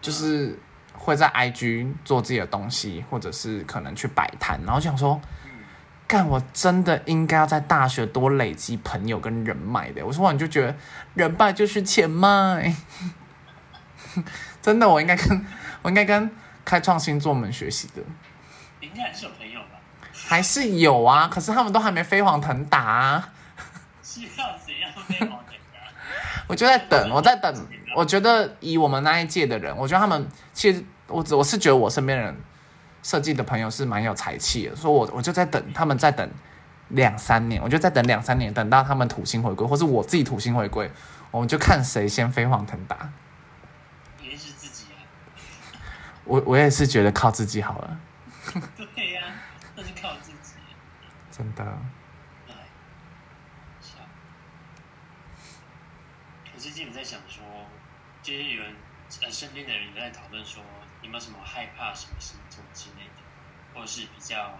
就是会在 IG 做自己的东西，或者是可能去摆摊，然后想说，嗯，干，我真的应该要在大学多累积朋友跟人脉的。我说完就觉得人脉就是钱脉，[LAUGHS] 真的，我应该跟我应该跟开创星座们学习的。你应该还是有朋友吧？还是有啊，可是他们都还没飞黄腾达、啊。是要怎样飞黄腾达？[LAUGHS] 我就在等，我在等。我觉得以我们那一届的人，我觉得他们其实我我是觉得我身边人设计的朋友是蛮有才气的，所以我我就在等他们在等两三年，我就在等两三年，等到他们土星回归，或是我自己土星回归，我们就看谁先飞黄腾达。一定是自己啊。我我也是觉得靠自己好了，[LAUGHS] 对呀、那是靠自己。真的。我最近也在想说，就是有人呃身边的人有在讨论说，有没有什么害怕什么星座？之类的，或者是比较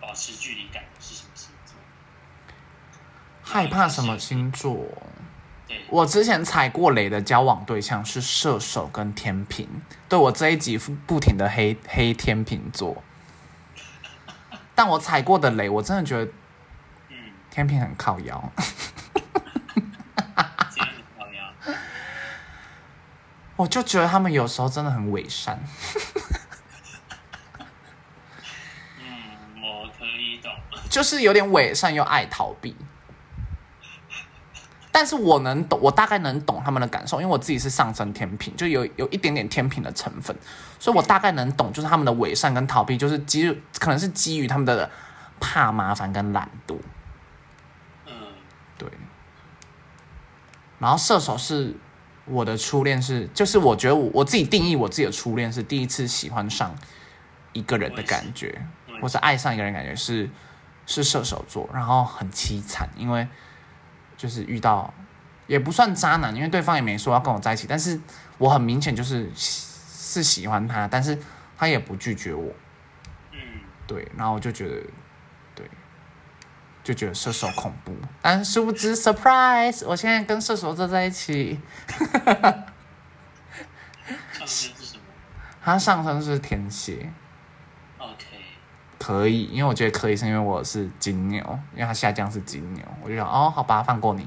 保持距离感的是什么星座？害怕什么星座？对，我之前踩过雷的交往对象是射手跟天平，对我这一集不停的黑黑天平座，[LAUGHS] 但我踩过的雷，我真的觉得嗯，天平很靠腰，这样子好呀。我就觉得他们有时候真的很伪善，嗯，我可以懂。就是有点伪善又爱逃避。但是我能懂，我大概能懂他们的感受，因为我自己是上升天平，就有有一点点天平的成分，所以我大概能懂，就是他们的伪善跟逃避，就是基于可能是基于他们的怕麻烦跟懒惰。嗯，对。然后射手是我的初恋是，就是我觉得我我自己定义我自己的初恋是第一次喜欢上一个人的感觉，或是爱上一个人的感觉是是射手座，然后很凄惨，因为就是遇到也不算渣男，因为对方也没说要跟我在一起，但是我很明显就是是喜欢他，但是他也不拒绝我，嗯，对，然后我就觉得，对，就觉得射手恐怖，但殊不知 surprise，我现在跟射手座在一起，上升是什么他上升是天蝎，？OK，可以，因为我觉得可以，是因为我是金牛，因为他下降是金牛，我就想哦，好吧，放过你。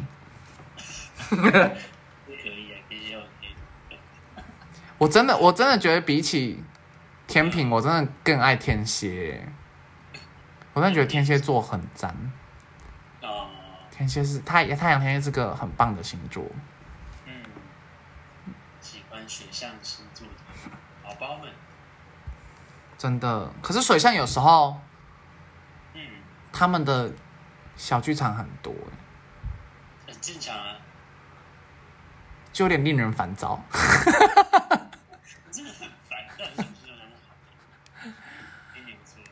也可以啊，其实 OK。我真的，我真的觉得比起天平，我真的更爱天蝎。我真的觉得天蝎座很赞，哦，天蝎是太太阳天蝎是个很棒的星座。嗯，喜欢水象星座的宝宝们，真的，可是水象有时候嗯，他们的小剧场很多，很正常啊，就有点令人烦躁。真的很烦，但是是很好。给你们说，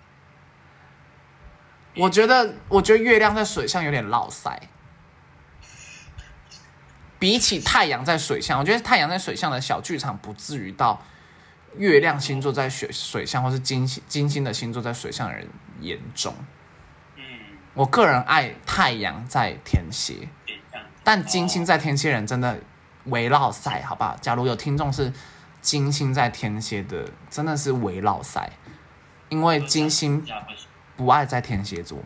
我觉得，我觉得月亮在水象有点落塞，比起太阳在水象，我觉得太阳在水象的小剧场不至于到月亮星座在水水象或是金星金星的星座在水象的人眼中。嗯，我个人爱太阳在天蝎，但金星在天蝎人真的围绕赛，好不好？假如有听众是金星在天蝎的，真的是围绕赛，因为金星不爱在天蝎座。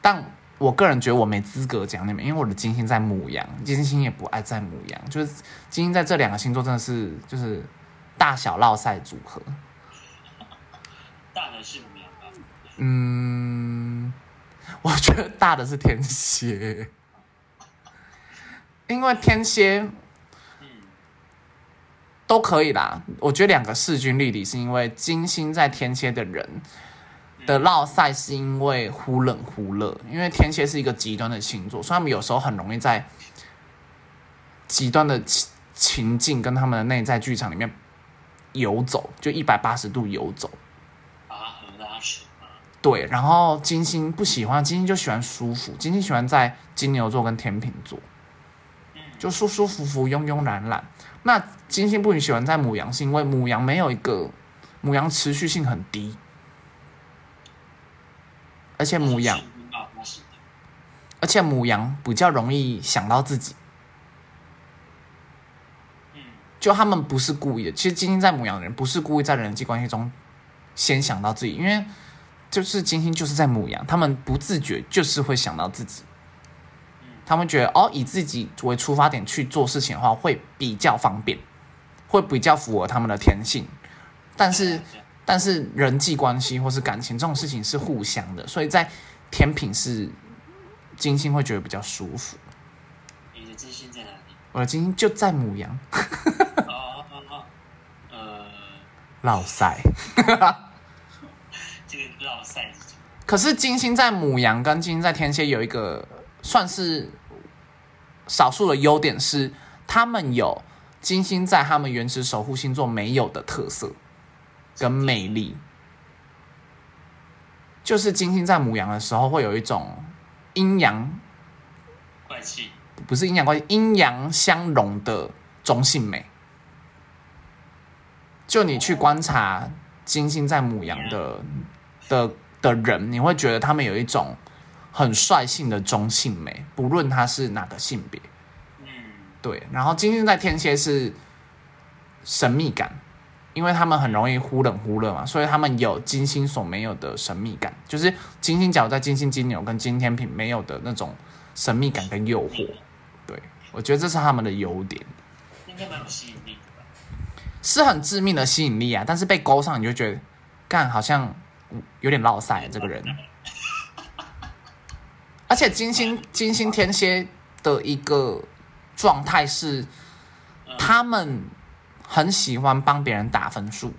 但我个人觉得我没资格讲你们，因为我的金星在母羊，金星也不爱在母羊，就是金星在这两个星座真的是就是大小绕赛组合。大的是母羊吧？嗯，我觉得大的是天蝎，因为天蝎嗯，都可以啦。我觉得两个势均力敌，是因为金星在天蝎的人的落赛，是因为忽冷忽热。因为天蝎是一个极端的星座，所以他们有时候很容易在极端的情情境跟他们的内在剧场里面游走，就一百八十度游走。对，然后金星不喜欢，金星就喜欢舒服，金星喜欢在金牛座跟天秤座，嗯，就舒舒服服、慵慵懒懒。那金星不喜欢在母羊，是因为母羊没有一个母羊持续性很低，而且母羊，而且母羊比较容易想到自己，嗯，就他们不是故意的。其实金星在母羊的人不是故意在人际关系中先想到自己，因为就是金星就是在母羊，他们不自觉就是会想到自己。他们觉得哦，以自己为出发点去做事情的话，会比较方便，会比较符合他们的天性。但是，但是人际关系或是感情这种事情是互相的，所以在天平是金星会觉得比较舒服。你的金星在哪里？我的金星就在母羊，哦哦哦哦，呃，老塞。[LAUGHS] 这个绕赛是什么？可是金星在母羊跟金星在天蝎有一个算是少数的优点是，他们有金星在他们原始守护星座没有的特色跟魅力。就是金星在母羊的时候，会有一种阴阳怪气。不是阴阳关系，阴阳相融的中性美。就你去观察金星在母羊的的的人，你会觉得他们有一种很率性的中性美，不论他是哪个性别。嗯，对，然后金星在天蝎是神秘感，因为他们很容易忽冷忽热嘛，所以他们有金星所没有的神秘感，就是金星角在金星金牛跟金天平没有的那种神秘感跟诱惑。对，我觉得这是他们的优点，应该蛮有吸引力的吧？是很致命的吸引力啊。但是被勾上，你就觉得干好像有点落塞这个人。而且金星金星天蝎的一个状态是，他们很喜欢帮别人打分数，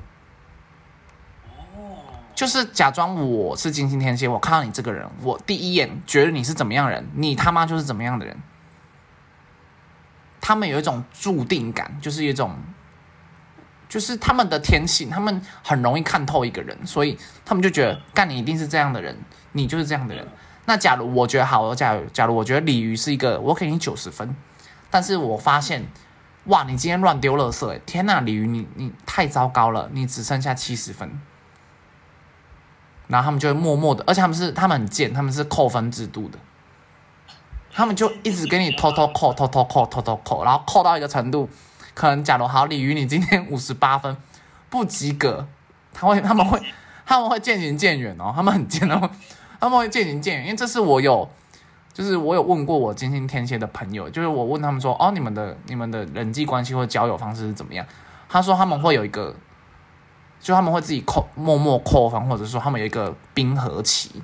就是假装我是金星天蝎，我看到你这个人，我第一眼觉得你是怎么样的人，你他妈就是怎么样的人。他们有一种注定感，就是一种，就是他们的天性，他们很容易看透一个人，所以他们就觉得干你一定是这样的人，你就是这样的人。那假如我觉得好，假如假如我觉得鲤鱼是一个，我给你九十分，但是我发现，哇，你今天乱丢垃圾、欸，天呐，鲤鱼你你太糟糕了，你只剩下七十分。然后他们就会默默的，而且他们是他们很贱，他们是扣分制度的，他们就一直给你偷偷扣、偷偷扣、偷偷扣，然后扣到一个程度，可能假如好鲤鱼你今天 [LAUGHS] 五十八分不及格，他会他们会他们会渐行渐远哦，他们很贱哦，他们会渐行渐远，因为这是我有，就是我有问过我金星天蝎的朋友，就是我问他们说，哦，你们的你们的人际关系或交友方式是怎么样？他说他们会有一个，就他们会自己扣默默扣分，或者说他们有一个冰河期。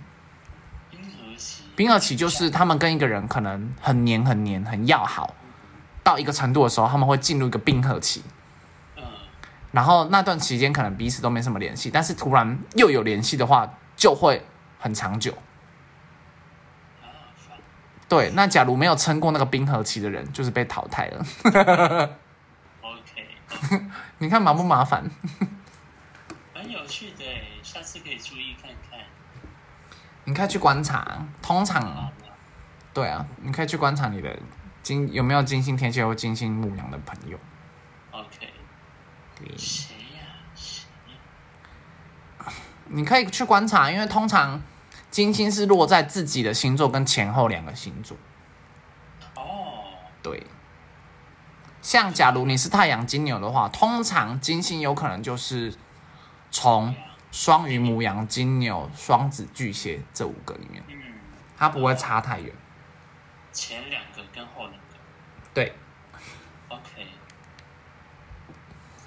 冰河期，冰河期就是他们跟一个人可能很黏、很黏、很要好，到一个程度的时候，他们会进入一个冰河期。嗯，然后那段期间可能彼此都没什么联系，但是突然又有联系的话，就会很长久。对，那假如没有撑过那个冰河期的人，就是被淘汰了。[LAUGHS] OK，[LAUGHS] 你看麻不麻烦？[LAUGHS] 蛮有趣的，下次可以注意看看。你可以去观察，通常好，对啊，你可以去观察你的金有没有金星天蝎或金星牧羊的朋友。OK，对谁呀？谁呀？你可以去观察，因为通常金星是落在自己的星座跟前后两个星座。哦，对，像假如你是太阳金牛的话，通常金星有可能就是从双鱼、母羊、金牛、双子、巨蟹这五个里面，嗯，它不会差太远。前两个跟后两个对，，OK。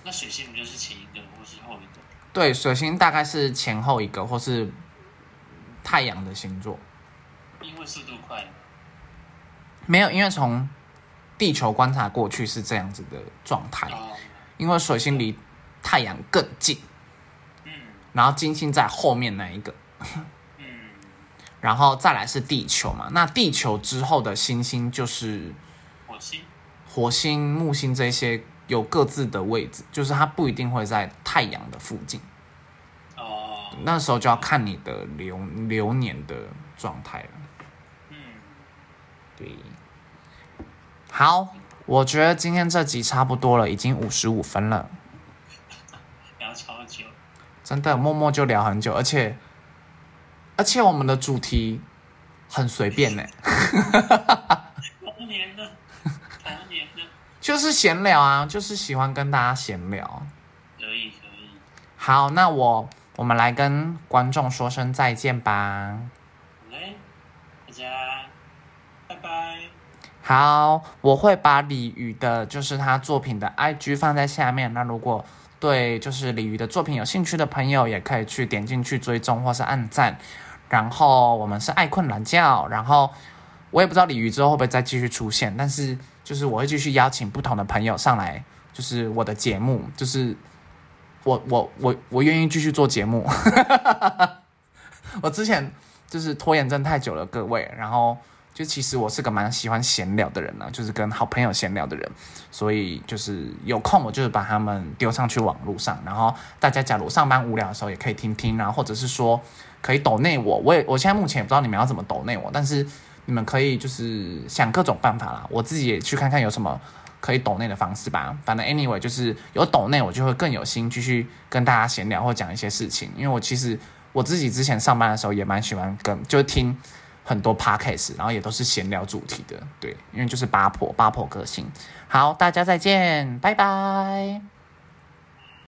那水星不就是前一个或是后一个？对，水星大概是前后一个，或是太阳的星座。因为速度快，没有，因为从地球观察过去是这样子的状态，哦，因为水星离太阳更近，嗯然后金星在后面那一个，嗯，然后再来是地球嘛。那地球之后的星星就是火星，火星、木星这些有各自的位置，就是它不一定会在太阳的附近。哦，那时候就要看你的流流年的状态了。嗯，对，好，我觉得今天这集差不多了，已经五十五分了，聊超久，真的默默就聊很久，而且而且我们的主题很随便呢，[LAUGHS] 童年的？童年的？就是闲聊啊，就是喜欢跟大家闲聊。可以可以，好，那我我们来跟观众说声再见吧。好嘞，大家拜拜。好，我会把李宇的，就是他作品的 IG 放在下面。那如果对就是李宇的作品有兴趣的朋友，也可以去点进去追踪或是按赞。然后我们是爱困懒觉，然后我也不知道李宇之后会不会再继续出现，但是就是我会继续邀请不同的朋友上来，就是我的节目，就是我我我我愿意继续做节目。[LAUGHS] 我之前就是拖延症太久了，各位，然后。就其实我是个蛮喜欢闲聊的人呢，就是跟好朋友闲聊的人，所以就是有空我就是把他们丢上去网络上，然后大家假如上班无聊的时候也可以听听啊，或者是说可以抖内我，我也我现在目前也不知道你们要怎么抖内我，但是你们可以就是想各种办法啦，我自己也去看看有什么可以抖内的方式吧。反正 anyway 就是有抖内我就会更有心继续跟大家闲聊或讲一些事情，因为我其实我自己之前上班的时候也蛮喜欢跟就听。很多 podcast，然后也都是闲聊主题的，对，因为就是八婆八婆个性。好，大家再见，拜拜。